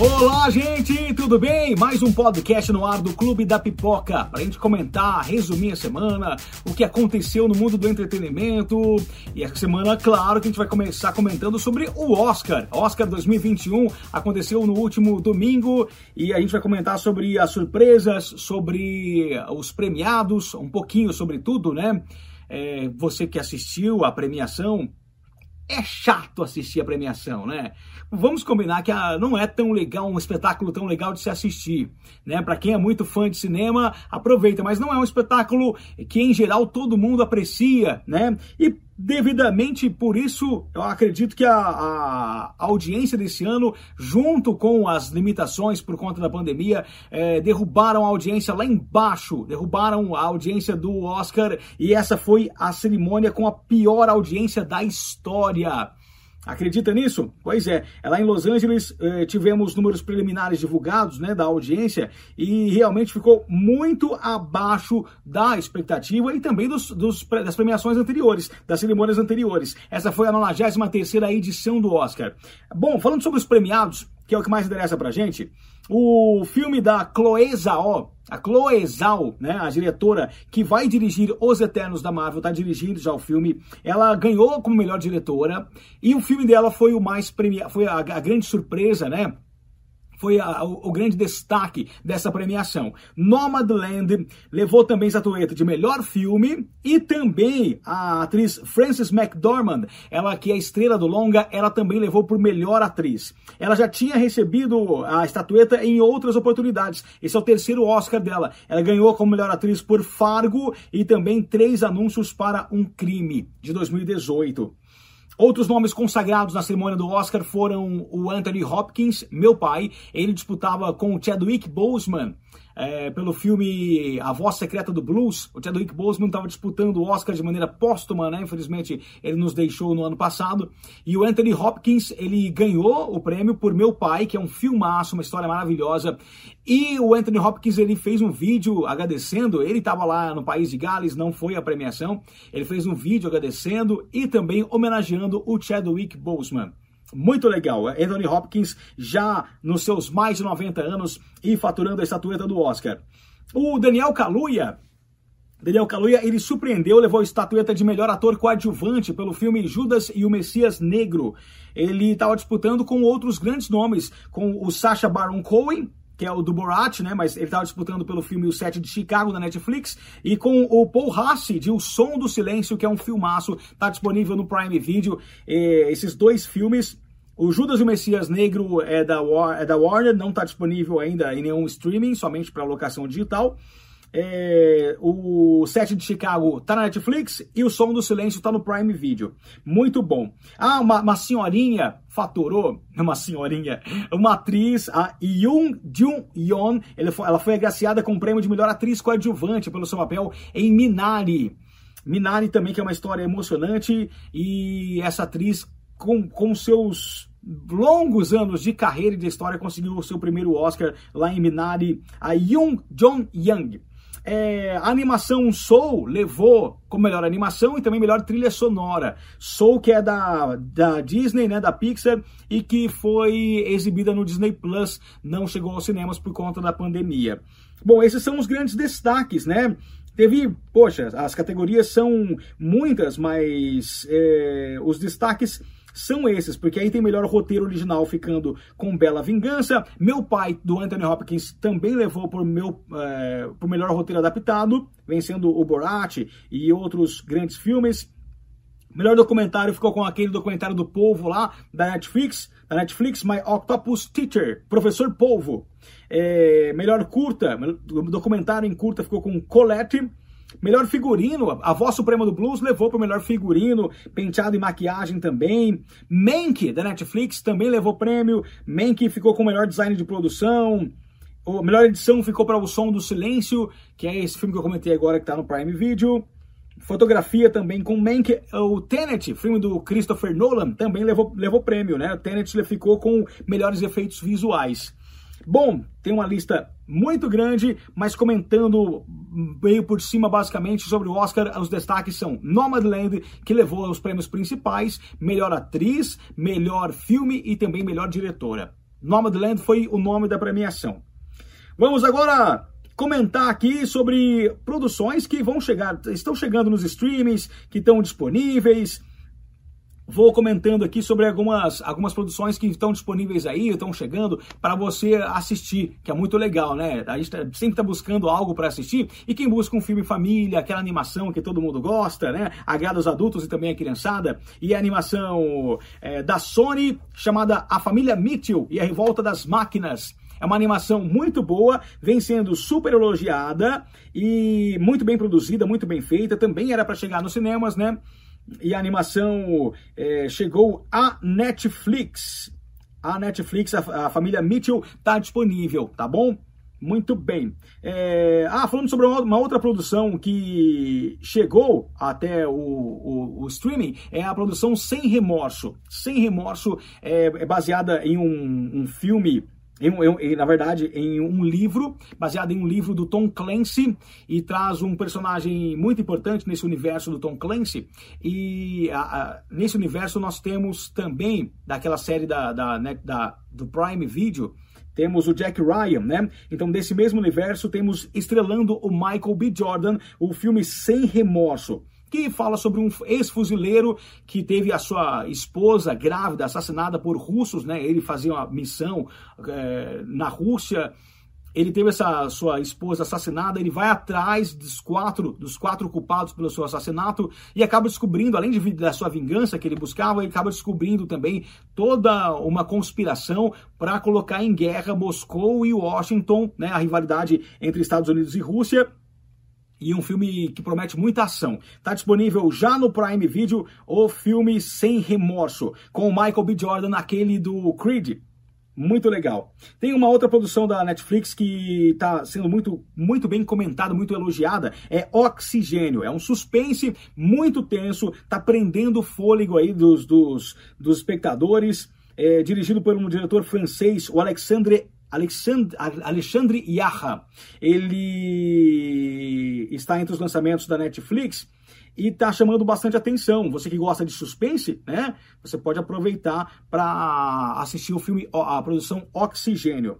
Olá, gente, tudo bem? Mais um podcast no ar do Clube da Pipoca para a gente comentar, resumir a semana, o que aconteceu no mundo do entretenimento. E essa semana, claro, que a gente vai começar comentando sobre o Oscar. Oscar 2021 aconteceu no último domingo e a gente vai comentar sobre as surpresas, sobre os premiados, um pouquinho sobre tudo, né? É, você que assistiu a premiação, é chato assistir a premiação, né? Vamos combinar que a, não é tão legal, um espetáculo tão legal de se assistir, né? Para quem é muito fã de cinema, aproveita, mas não é um espetáculo que em geral todo mundo aprecia, né? E devidamente por isso eu acredito que a, a, audiência desse ano, junto com as limitações por conta da pandemia, é, derrubaram a audiência lá embaixo, derrubaram a audiência do Oscar e essa foi a cerimônia com a pior audiência da história. Acredita nisso? Pois é, lá em Los Angeles eh, tivemos números preliminares divulgados né, da audiência e realmente ficou muito abaixo da expectativa e também dos, dos, das premiações anteriores, das cerimônias anteriores. Essa foi a 93 edição do Oscar. Bom, falando sobre os premiados, que é o que mais interessa pra gente, o filme da Chloe Zhao, a Chloe Zhao, né, a diretora que vai dirigir Os Eternos da Marvel, está dirigindo já o filme. Ela ganhou como melhor diretora e o filme dela foi o mais premiado, foi a, a grande surpresa, né? Foi a, o, o, grande destaque dessa premiação. Nomadland levou também estatueta de melhor filme e também a atriz Frances McDormand, ela que é a estrela do longa, ela também levou por melhor atriz. Ela já tinha recebido a estatueta em outras oportunidades. Esse é o terceiro Oscar dela. Ela ganhou como melhor atriz por Fargo e também três anúncios para um crime de 2018. Outros nomes consagrados na cerimônia do Oscar foram o Anthony Hopkins, meu pai. Ele disputava com o Chadwick Boseman é, pelo filme A Voz Secreta do Blues. O Chadwick Boseman estava disputando o Oscar de maneira póstuma, né? Infelizmente, ele nos deixou no ano passado. E o Anthony Hopkins, ele ganhou o prêmio por Meu Pai, que é um filmaço, uma história maravilhosa. E o Anthony Hopkins, ele fez um vídeo agradecendo. Ele estava lá no país de Gales, não foi a premiação. Ele fez um vídeo agradecendo e também homenageando o Chadwick Boseman. Muito legal. Anthony Hopkins já nos seus mais de 90 anos e faturando a estatueta do Oscar. O Daniel Kaluuya, Daniel Kaluuya, ele surpreendeu, levou a estatueta de melhor ator coadjuvante pelo filme Judas e o Messias Negro. Ele estava disputando com outros grandes nomes, com o Sacha Baron Cohen, que é o do Borat, né? Mas ele estava disputando pelo filme O Sete de Chicago da Netflix e com o Paul Hassi de O Som do Silêncio, que é um filmaço, está disponível no Prime Video. E esses dois filmes o Judas e o Messias Negro é da, War, é da Warner, não está disponível ainda em nenhum streaming, somente para locação digital. É, o Sete de Chicago tá na Netflix e o Som do Silêncio tá no Prime Video. Muito bom. Ah, uma, uma senhorinha faturou, uma senhorinha, uma atriz, a Yoon Jung Yeon, ela foi, ela foi agraciada com o prêmio de melhor atriz coadjuvante pelo seu papel em Minari. Minari também que é uma história emocionante e essa atriz com, com seus longos anos de carreira e de história conseguiu o seu primeiro Oscar lá em Minari, a Young John Young. É, a animação Soul levou como melhor animação e também melhor trilha sonora. Soul, que é da, da Disney, né, da Pixar, e que foi exibida no Disney Plus, não chegou aos cinemas por conta da pandemia. Bom, esses são os grandes destaques, né? Teve, poxa, as categorias são muitas, mas é, os destaques são esses, porque aí tem melhor roteiro original ficando com Bela Vingança. Meu Pai, do Anthony Hopkins, também levou por, meu, é, por melhor roteiro adaptado, vencendo o Borat e outros grandes filmes. Melhor documentário ficou com aquele documentário do Polvo lá, da Netflix, da Netflix, My Octopus Teacher, Professor Polvo. É, melhor curta, documentário em curta ficou com Colette. Melhor figurino, a voz suprema do blues levou para o melhor figurino, penteado e maquiagem também. Mank, da Netflix, também levou prêmio. Mank ficou com o melhor design de produção. A melhor edição ficou para O Som do Silêncio, que é esse filme que eu comentei agora que está no Prime Video. Fotografia também com Mank, o Tenet, filme do Christopher Nolan, também levou, levou prêmio, né? O Tenet ficou com melhores efeitos visuais. Bom, tem uma lista muito grande, mas comentando meio por cima basicamente sobre o Oscar, os destaques são Nomadland, que levou os prêmios principais, melhor atriz, melhor filme e também melhor diretora. Nomadland foi o nome da premiação. Vamos agora comentar aqui sobre produções que vão chegar, estão chegando nos streamings, que estão disponíveis. Vou comentando aqui sobre algumas, algumas produções que estão disponíveis aí, estão chegando para você assistir, que é muito legal, né? A gente tá, sempre está buscando algo para assistir e quem busca um filme família, aquela animação que todo mundo gosta, né? Agrada os adultos e também a criançada. E a animação é, da Sony chamada A Família Mitchell e a Revolta das Máquinas. É uma animação muito boa, vem sendo super elogiada e muito bem produzida, muito bem feita. Também era para chegar nos cinemas, né? E a animação é, chegou à Netflix. A Netflix, a, a família Mitchell, está disponível, tá bom? Muito bem. É... Ah, falando sobre uma outra produção que chegou até o, o, o, streaming, é a produção Sem Remorso. Sem Remorso é, é baseada em um, um filme em, em, na verdade, em um livro, baseado em um livro do Tom Clancy, e traz um personagem muito importante nesse universo do Tom Clancy. E a, a, nesse universo nós temos também, daquela série da, da, né, da, do Prime Video, temos o Jack Ryan, né? Então, desse mesmo universo, temos estrelando o Michael B. Jordan, o filme Sem Remorso que fala sobre um ex-fuzileiro que teve a sua esposa grávida assassinada por russos, né? Ele fazia uma missão é, na Rússia. Ele teve essa sua esposa assassinada, ele vai atrás dos quatro, dos quatro culpados pelo seu assassinato e acaba descobrindo, além de, da sua vingança que ele buscava, ele acaba descobrindo também toda uma conspiração para colocar em guerra Moscou e Washington, né, a rivalidade entre Estados Unidos e Rússia, e um filme que promete muita ação. Está disponível já no Prime Video o filme Sem Remorso, com o Michael B. Jordan, aquele do Creed. Muito legal. Tem uma outra produção da Netflix que está sendo muito, muito bem comentada, muito elogiada. É Oxigênio. É um suspense muito tenso, está prendendo o fôlego aí dos, dos, dos espectadores. É, dirigido por um diretor francês, o Alexandre Alexandre, Yaha. Ele está entre os lançamentos da Netflix e está chamando bastante atenção. Você que gosta de suspense, né? Você pode aproveitar para assistir o filme, a produção Oxigênio.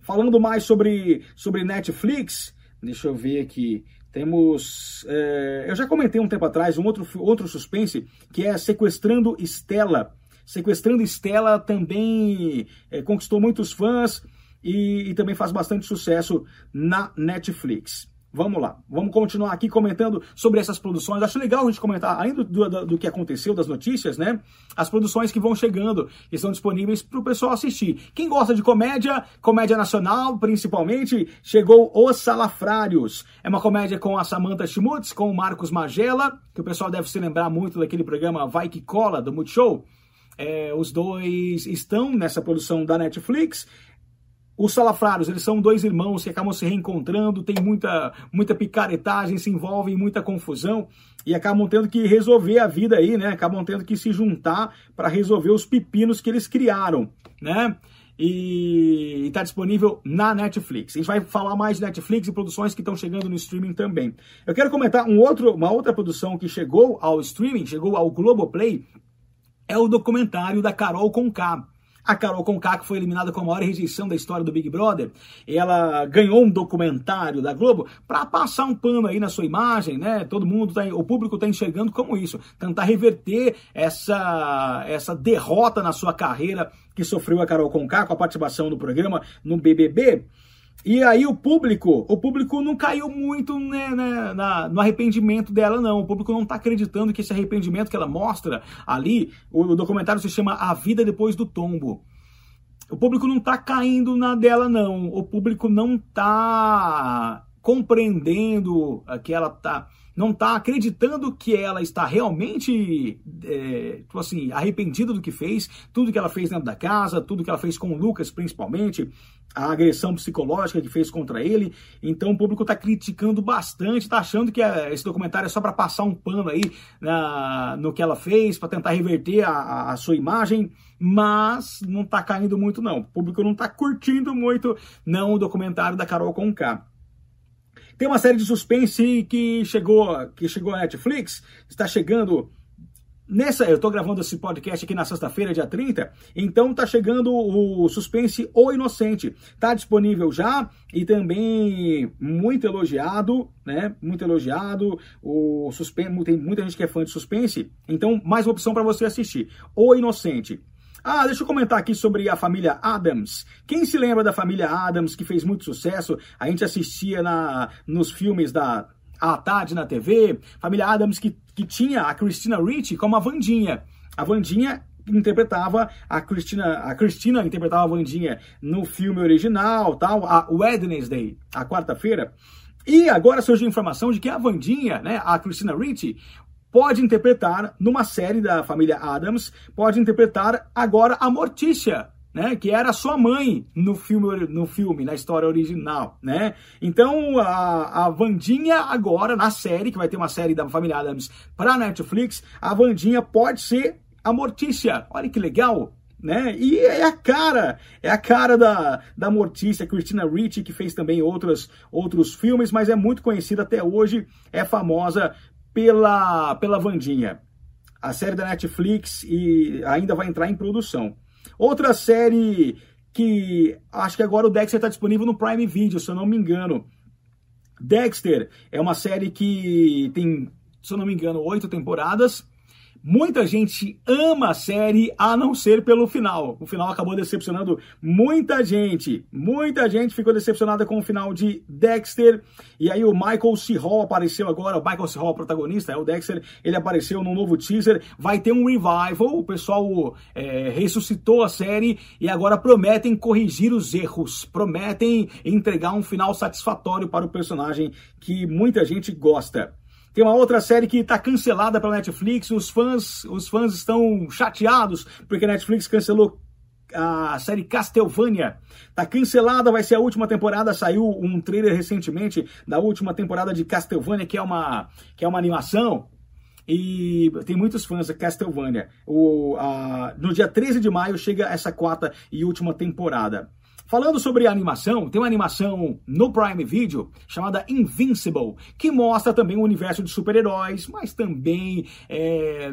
Falando mais sobre, sobre Netflix, deixa eu ver aqui. Temos. É, eu já comentei um tempo atrás um outro, outro suspense que é Sequestrando Estela. Sequestrando Estela também é, conquistou muitos fãs e, e também faz bastante sucesso na Netflix. Vamos lá, vamos continuar aqui comentando sobre essas produções. Acho legal a gente comentar, além do, do, do, que aconteceu, das notícias, né? As produções que vão chegando, que estão disponíveis para o pessoal assistir. Quem gosta de comédia, comédia nacional principalmente, chegou Os Salafrários. É uma comédia com a Samantha Schmutz, com o Marcos Magela, que o pessoal deve se lembrar muito daquele programa Vai Que Cola, do Multishow. É, os dois estão nessa produção da Netflix. Os salafrários, eles são dois irmãos que acabam se reencontrando, tem muita, muita picaretagem, se envolvem em muita confusão e acabam tendo que resolver a vida aí, né? Acabam tendo que se juntar para resolver os pepinos que eles criaram, né? E está disponível na Netflix. A gente vai falar mais de Netflix e produções que estão chegando no streaming também. Eu quero comentar um outro, uma outra produção que chegou ao streaming, chegou ao Globoplay, é o documentário da Carol Conká. A Carol Conká, que foi eliminada com a maior rejeição da história do Big Brother, ela ganhou um documentário da Globo para passar um pano aí na sua imagem, né? Todo mundo, tá, o público está enxergando como isso, tentar reverter essa, essa derrota na sua carreira que sofreu a Carol Conká com a participação no programa no BBB. E aí o público, o público não caiu muito né, né, na, no arrependimento dela, não. O público não está acreditando que esse arrependimento que ela mostra ali, o, o, documentário se chama A Vida Depois do Tombo. O público não está caindo na dela, não. O público não está compreendendo que ela tá não está acreditando que ela está realmente, é, tipo assim, arrependida do que fez, tudo que ela fez dentro da casa, tudo que ela fez com o Lucas, principalmente, a agressão psicológica que fez contra ele. Então o público está criticando bastante, está achando que é, esse documentário é só para passar um pano aí na, no que ela fez, para tentar reverter a, a, sua imagem, mas não está caindo muito não. O público não está curtindo muito não o documentário da Carol Conká. Tem uma série de suspense que chegou, que chegou à Netflix, está chegando Nessa, eu estou gravando esse podcast aqui na sexta-feira, dia 30, então tá chegando o Suspense O Inocente. Tá disponível já e também muito elogiado, né? Muito elogiado. O suspense, tem muita gente que é fã de suspense, então mais uma opção para você assistir. O Inocente. Ah, deixa eu comentar aqui sobre a família Adams. Quem se lembra da família Adams que fez muito sucesso? A gente assistia na, nos filmes da à tarde na TV. Família Adams que, que tinha a Christina Ricci como a Vandinha. A Vandinha interpretava a Cristina, a Cristina interpretava a Vandinha no filme original, tal, a Wednesday, a quarta-feira. E agora surgiu a informação de que a Vandinha, né, a Christina Ricci, pode interpretar numa série da família Adams, pode interpretar agora a Morticia, né, que era sua mãe no filme, no filme, na história original, né? Então a, a Vandinha agora na série, que vai ter uma série da família Adams para Netflix, a Vandinha pode ser a Mortícia. Olha que legal, né? E é a cara, é a cara da, da Mortícia, Christina Ricci, que fez também outros, outros filmes, mas é muito conhecida até hoje, é famosa pela, pela Vandinha. A série da Netflix e ainda vai entrar em produção. Outra série que acho que agora o Dexter está disponível no Prime Video, se eu não me engano. Dexter é uma série que tem, se eu não me engano, oito temporadas. Muita gente ama a série, a não ser pelo final. O final acabou decepcionando muita gente. Muita gente ficou decepcionada com o final de Dexter. E aí o Michael C. Hall apareceu agora. O Michael C. Hall, protagonista, é o Dexter. Ele apareceu num novo teaser. Vai ter um revival. O pessoal é, ressuscitou a série e agora prometem corrigir os erros. Prometem entregar um final satisfatório para o personagem que muita gente gosta. Tem uma outra série que está cancelada pela Netflix. Os fãs, os fãs estão chateados porque a Netflix cancelou a série Castlevania. Tá cancelada, vai ser a última temporada. Saiu um trailer recentemente da última temporada de Castlevania, que é uma, que é uma animação. E tem muitos fãs da Castlevania. O, a, no dia 13 de maio chega essa quarta e última temporada. Falando sobre animação, tem uma animação no Prime Video chamada Invincible, que mostra também o universo de super-heróis, mas também é,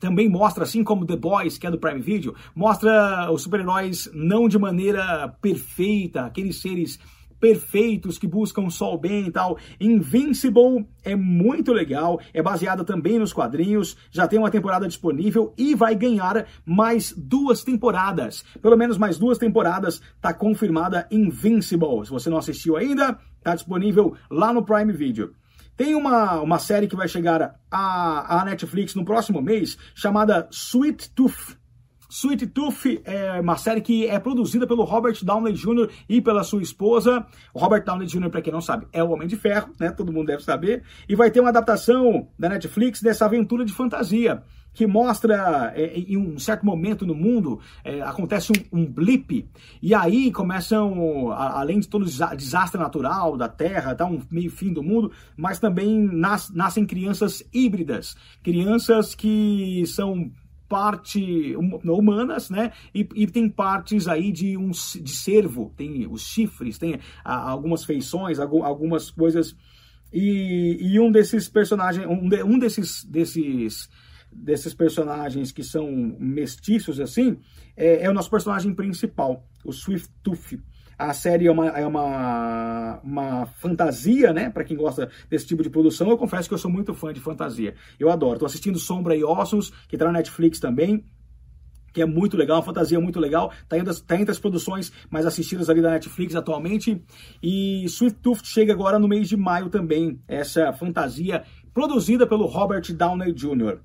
também mostra, assim como The Boys, que é do Prime Video, mostra os super-heróis não de maneira perfeita, aqueles seres perfeitos que buscam só o bem e tal. Invincible é muito legal, é baseada também nos quadrinhos, já tem uma temporada disponível e vai ganhar mais duas temporadas. Pelo menos mais duas temporadas tá confirmada Invincible. Se você não assistiu ainda, tá disponível lá no Prime Video. Tem uma, uma série que vai chegar à, à Netflix no próximo mês chamada Sweet Tooth. Sweet Tooth é uma série que é produzida pelo Robert Downey Jr. e pela sua esposa. O Robert Downey Jr., para quem não sabe, é o Homem de Ferro, né? Todo mundo deve saber. E vai ter uma adaptação da Netflix dessa aventura de fantasia que mostra é, em um certo momento no mundo é, acontece um, um, blip e aí começam a, além de todo o desastre natural da Terra, tá um meio fim do mundo, mas também nas, nascem crianças híbridas, crianças que são parte humanas, né? E, e, tem partes aí de um de cervo, tem os chifres, tem algumas feições, algumas coisas. E, e um desses personagens, um, de, um desses desses desses personagens que são mestiços assim, é, é o nosso personagem principal, o Swift Tooth. A série é uma, é uma, uma fantasia, né? Para quem gosta desse tipo de produção, eu confesso que eu sou muito fã de fantasia. Eu adoro. Tô assistindo Sombra e Ossos, que tá na Netflix também que é muito legal, uma fantasia muito legal, tá entre, tá entre as produções mais assistidas ali da Netflix atualmente, e Sweet Tooth chega agora no mês de maio também, essa fantasia produzida pelo Robert Downey Jr.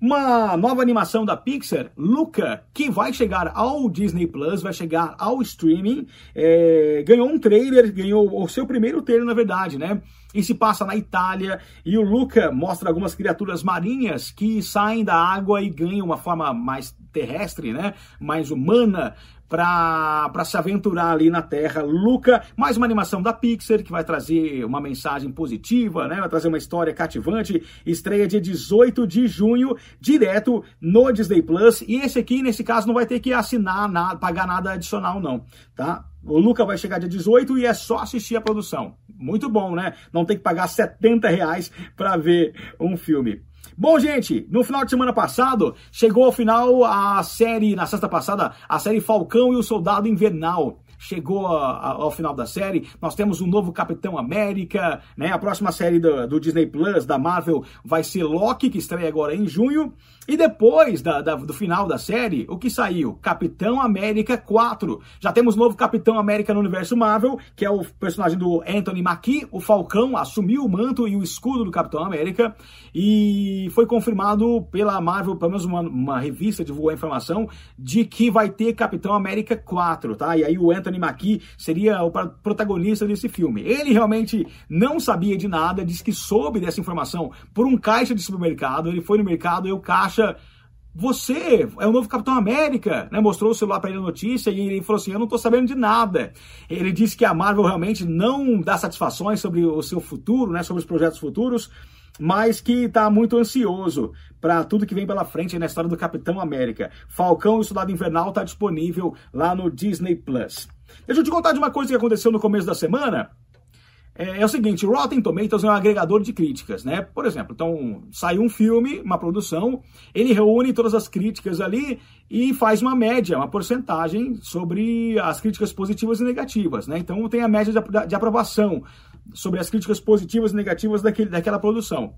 Uma nova animação da Pixar, Luca, que vai chegar ao Disney Plus, vai chegar ao streaming, é, ganhou um trailer, ganhou o seu primeiro trailer, na verdade, né? E se passa na Itália, e o Luca mostra algumas criaturas marinhas que saem da água e ganham uma forma mais terrestre, né? Mais humana, para se aventurar ali na Terra. Luca, mais uma animação da Pixar que vai trazer uma mensagem positiva, né? Vai trazer uma história cativante. Estreia dia 18 de junho, direto no Disney Plus. E esse aqui, nesse caso, não vai ter que assinar nada, pagar nada adicional, não, tá? O Luca vai chegar dia 18 e é só assistir a produção. Muito bom, né? Não tem que pagar 70 reais para ver um filme. Bom, gente, no final de semana passado, chegou ao final a série, na sexta passada, a série Falcão e o Soldado Invernal chegou a, a, ao final da série. Nós temos um novo Capitão América, né? A próxima série do, do, Disney Plus, da Marvel, vai ser Loki, que estreia agora em junho. E depois da, da, do final da série, o que saiu? Capitão América 4. Já temos novo Capitão América no universo Marvel, que é o personagem do Anthony Mackie, o Falcão, assumiu o manto e o escudo do Capitão América. E foi confirmado pela Marvel, pelo menos uma, uma revista divulgou a informação, de que vai ter Capitão América 4, tá? E aí o Anthony Mackie seria o protagonista desse filme. Ele realmente não sabia de nada, disse que soube dessa informação por um caixa de supermercado. Ele foi no mercado e o caixa você é o novo Capitão América, né? Mostrou o celular para ele a notícia e ele falou assim: Eu não estou sabendo de nada. Ele disse que a Marvel realmente não dá satisfações sobre o seu futuro, né? Sobre os projetos futuros, mas que está muito ansioso para tudo que vem pela frente na história do Capitão América. Falcão e o Soldado Invernal está disponível lá no Disney Plus. Deixa eu te contar de uma coisa que aconteceu no começo da semana. É, é, o seguinte, Rotten Tomatoes é um agregador de críticas, né? Por exemplo, então sai um filme, uma produção, ele reúne todas as críticas ali e faz uma média, uma porcentagem sobre as críticas positivas e negativas, né? Então tem a média de, de aprovação sobre as críticas positivas e negativas daquele, daquela produção.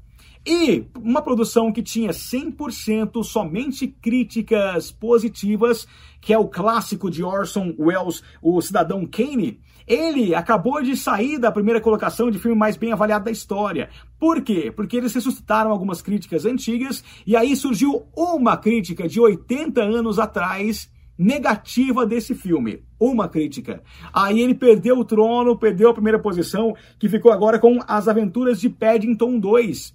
E uma produção que tinha 100% somente críticas positivas, que é o clássico de Orson Welles, O Cidadão Kane, ele acabou de sair da primeira colocação de filme mais bem avaliado da história. Por quê? Porque eles ressuscitaram algumas críticas antigas e aí surgiu uma crítica de 80 anos atrás negativa desse filme. Uma crítica. Aí ele perdeu o trono, perdeu a primeira posição, que ficou agora com As Aventuras de Paddington 2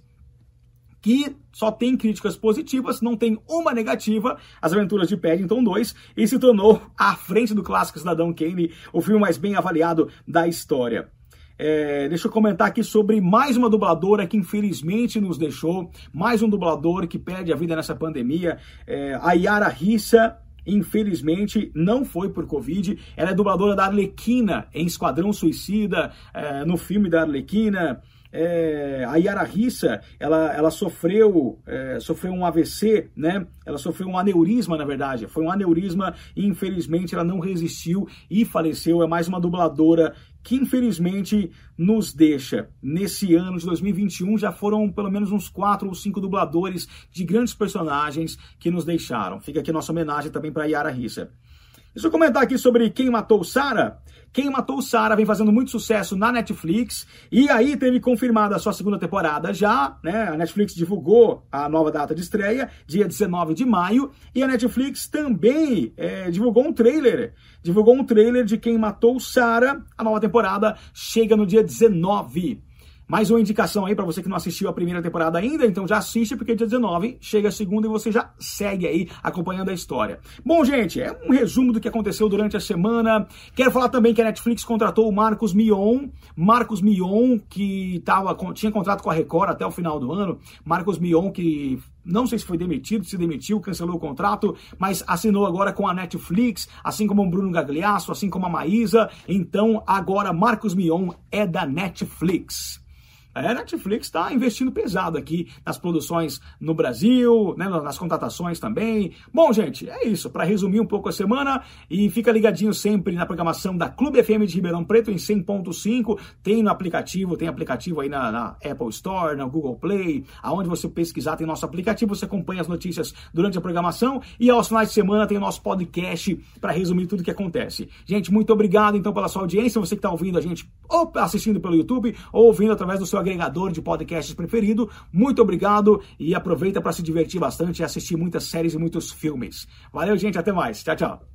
que só tem críticas positivas, não tem uma negativa, As Aventuras de Paddington 2, e se tornou à frente do clássico Cidadão Kane, o filme mais bem avaliado da história. É, deixa eu comentar aqui sobre mais uma dubladora que infelizmente nos deixou, mais um dublador que perde a vida nessa pandemia, é, a Yara Rissa, Infelizmente, não foi por Covid. Ela é dubladora da Arlequina em Esquadrão Suicida, é, no filme da Arlequina é, a Yara Rissa, ela, ela sofreu, é, sofreu um AVC, né? Ela sofreu um aneurisma, na verdade. Foi um aneurisma e infelizmente ela não resistiu e faleceu. É mais uma dubladora que infelizmente nos deixa. Nesse ano de 2021 já foram pelo menos uns quatro ou cinco dubladores de grandes personagens que nos deixaram. Fica aqui nossa homenagem também para Yara Rissa. Deixa eu comentar aqui sobre Quem Matou Sara. Quem Matou Sara vem fazendo muito sucesso na Netflix e aí teve confirmada a sua segunda temporada já, né? A Netflix divulgou a nova data de estreia, dia 19 de maio, e a Netflix também é, divulgou um trailer. Divulgou um trailer de Quem Matou Sara. A nova temporada chega no dia 19. Mais uma indicação aí para você que não assistiu a primeira temporada ainda, então já assiste porque dia 19 chega a segunda e você já segue aí acompanhando a história. Bom, gente, é um resumo do que aconteceu durante a semana. Quero falar também que a Netflix contratou o Marcos Mion, Marcos Mion que tava, tinha contrato com a Record até o final do ano. Marcos Mion que não sei se foi demitido, se demitiu, cancelou o contrato, mas assinou agora com a Netflix, assim como o Bruno Gagliasso, assim como a Maísa. Então agora Marcos Mion é da Netflix. A Netflix está investindo pesado aqui nas produções no Brasil, né, nas contratações também. Bom, gente, é isso. Para resumir um pouco a semana, e fica ligadinho sempre na programação da Clube FM de Ribeirão Preto em 100.5. Tem no aplicativo, tem aplicativo aí na, na, Apple Store, na Google Play, aonde você pesquisar tem nosso aplicativo, você acompanha as notícias durante a programação e aos finais de semana tem o nosso podcast para resumir tudo o que acontece. Gente, muito obrigado então pela sua audiência, você que está ouvindo a gente ou assistindo pelo YouTube ou ouvindo através do seu agregador de podcasts preferido. Muito obrigado e aproveita para se divertir bastante e assistir muitas séries e muitos filmes. Valeu, gente, até mais. Tchau, tchau.